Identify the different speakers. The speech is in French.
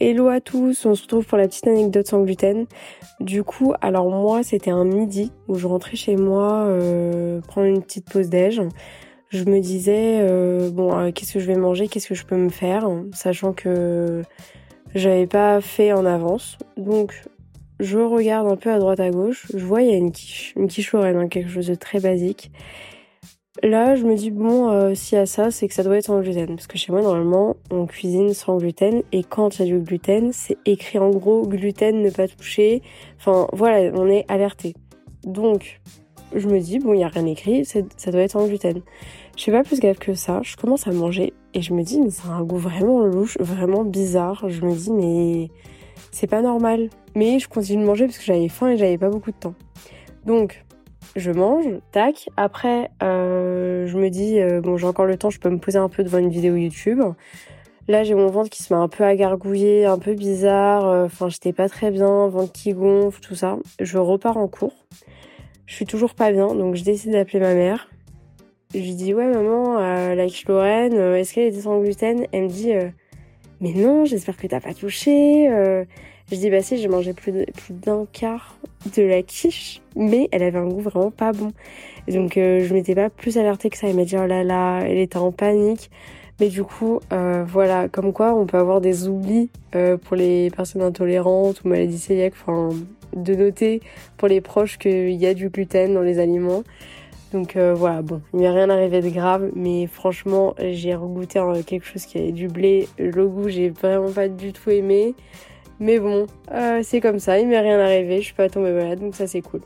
Speaker 1: Hello à tous, on se retrouve pour la petite anecdote sans gluten. Du coup, alors moi c'était un midi où je rentrais chez moi euh, prendre une petite pause déj. Je me disais euh, bon euh, qu'est-ce que je vais manger, qu'est-ce que je peux me faire, sachant que j'avais pas fait en avance. Donc je regarde un peu à droite à gauche, je vois il y a une quiche, une quiche Lorraine, hein, quelque chose de très basique. Là, je me dis, bon, euh, s'il y a ça, c'est que ça doit être sans gluten. Parce que chez moi, normalement, on cuisine sans gluten. Et quand il y a du gluten, c'est écrit en gros, gluten, ne pas toucher. Enfin, voilà, on est alerté. Donc, je me dis, bon, il n'y a rien écrit, ça doit être sans gluten. Je fais pas plus gaffe que ça. Je commence à manger et je me dis, mais c'est un goût vraiment louche, vraiment bizarre. Je me dis, mais c'est pas normal. Mais je continue de manger parce que j'avais faim et j'avais pas beaucoup de temps. Donc, je mange, tac. Après, euh, je me dis, euh, bon, j'ai encore le temps, je peux me poser un peu devant une vidéo YouTube. Là, j'ai mon ventre qui se met un peu à gargouiller, un peu bizarre. Euh, enfin, j'étais pas très bien, ventre qui gonfle, tout ça. Je repars en cours. Je suis toujours pas bien, donc je décide d'appeler ma mère. Je lui dis, ouais, maman, la quiche Lorraine, est-ce qu'elle était sans gluten? Elle me dit, mais non, j'espère que t'as pas touché. Je dis bah si j'ai mangé plus d'un quart de la quiche, mais elle avait un goût vraiment pas bon. Et donc euh, je m'étais pas plus alertée que ça. Elle m'a dit oh là là, elle était en panique. Mais du coup, euh, voilà, comme quoi on peut avoir des oublis euh, pour les personnes intolérantes ou maladies cœliaques, enfin de noter pour les proches qu'il y a du gluten dans les aliments. Donc voilà, bon, il m'est rien arrivé de grave, mais franchement, j'ai regoûté quelque chose qui avait du blé. Le goût, j'ai vraiment pas du tout aimé. Mais bon, euh, c'est comme ça, il m'est rien arrivé, je suis pas tombée malade, donc ça c'est cool.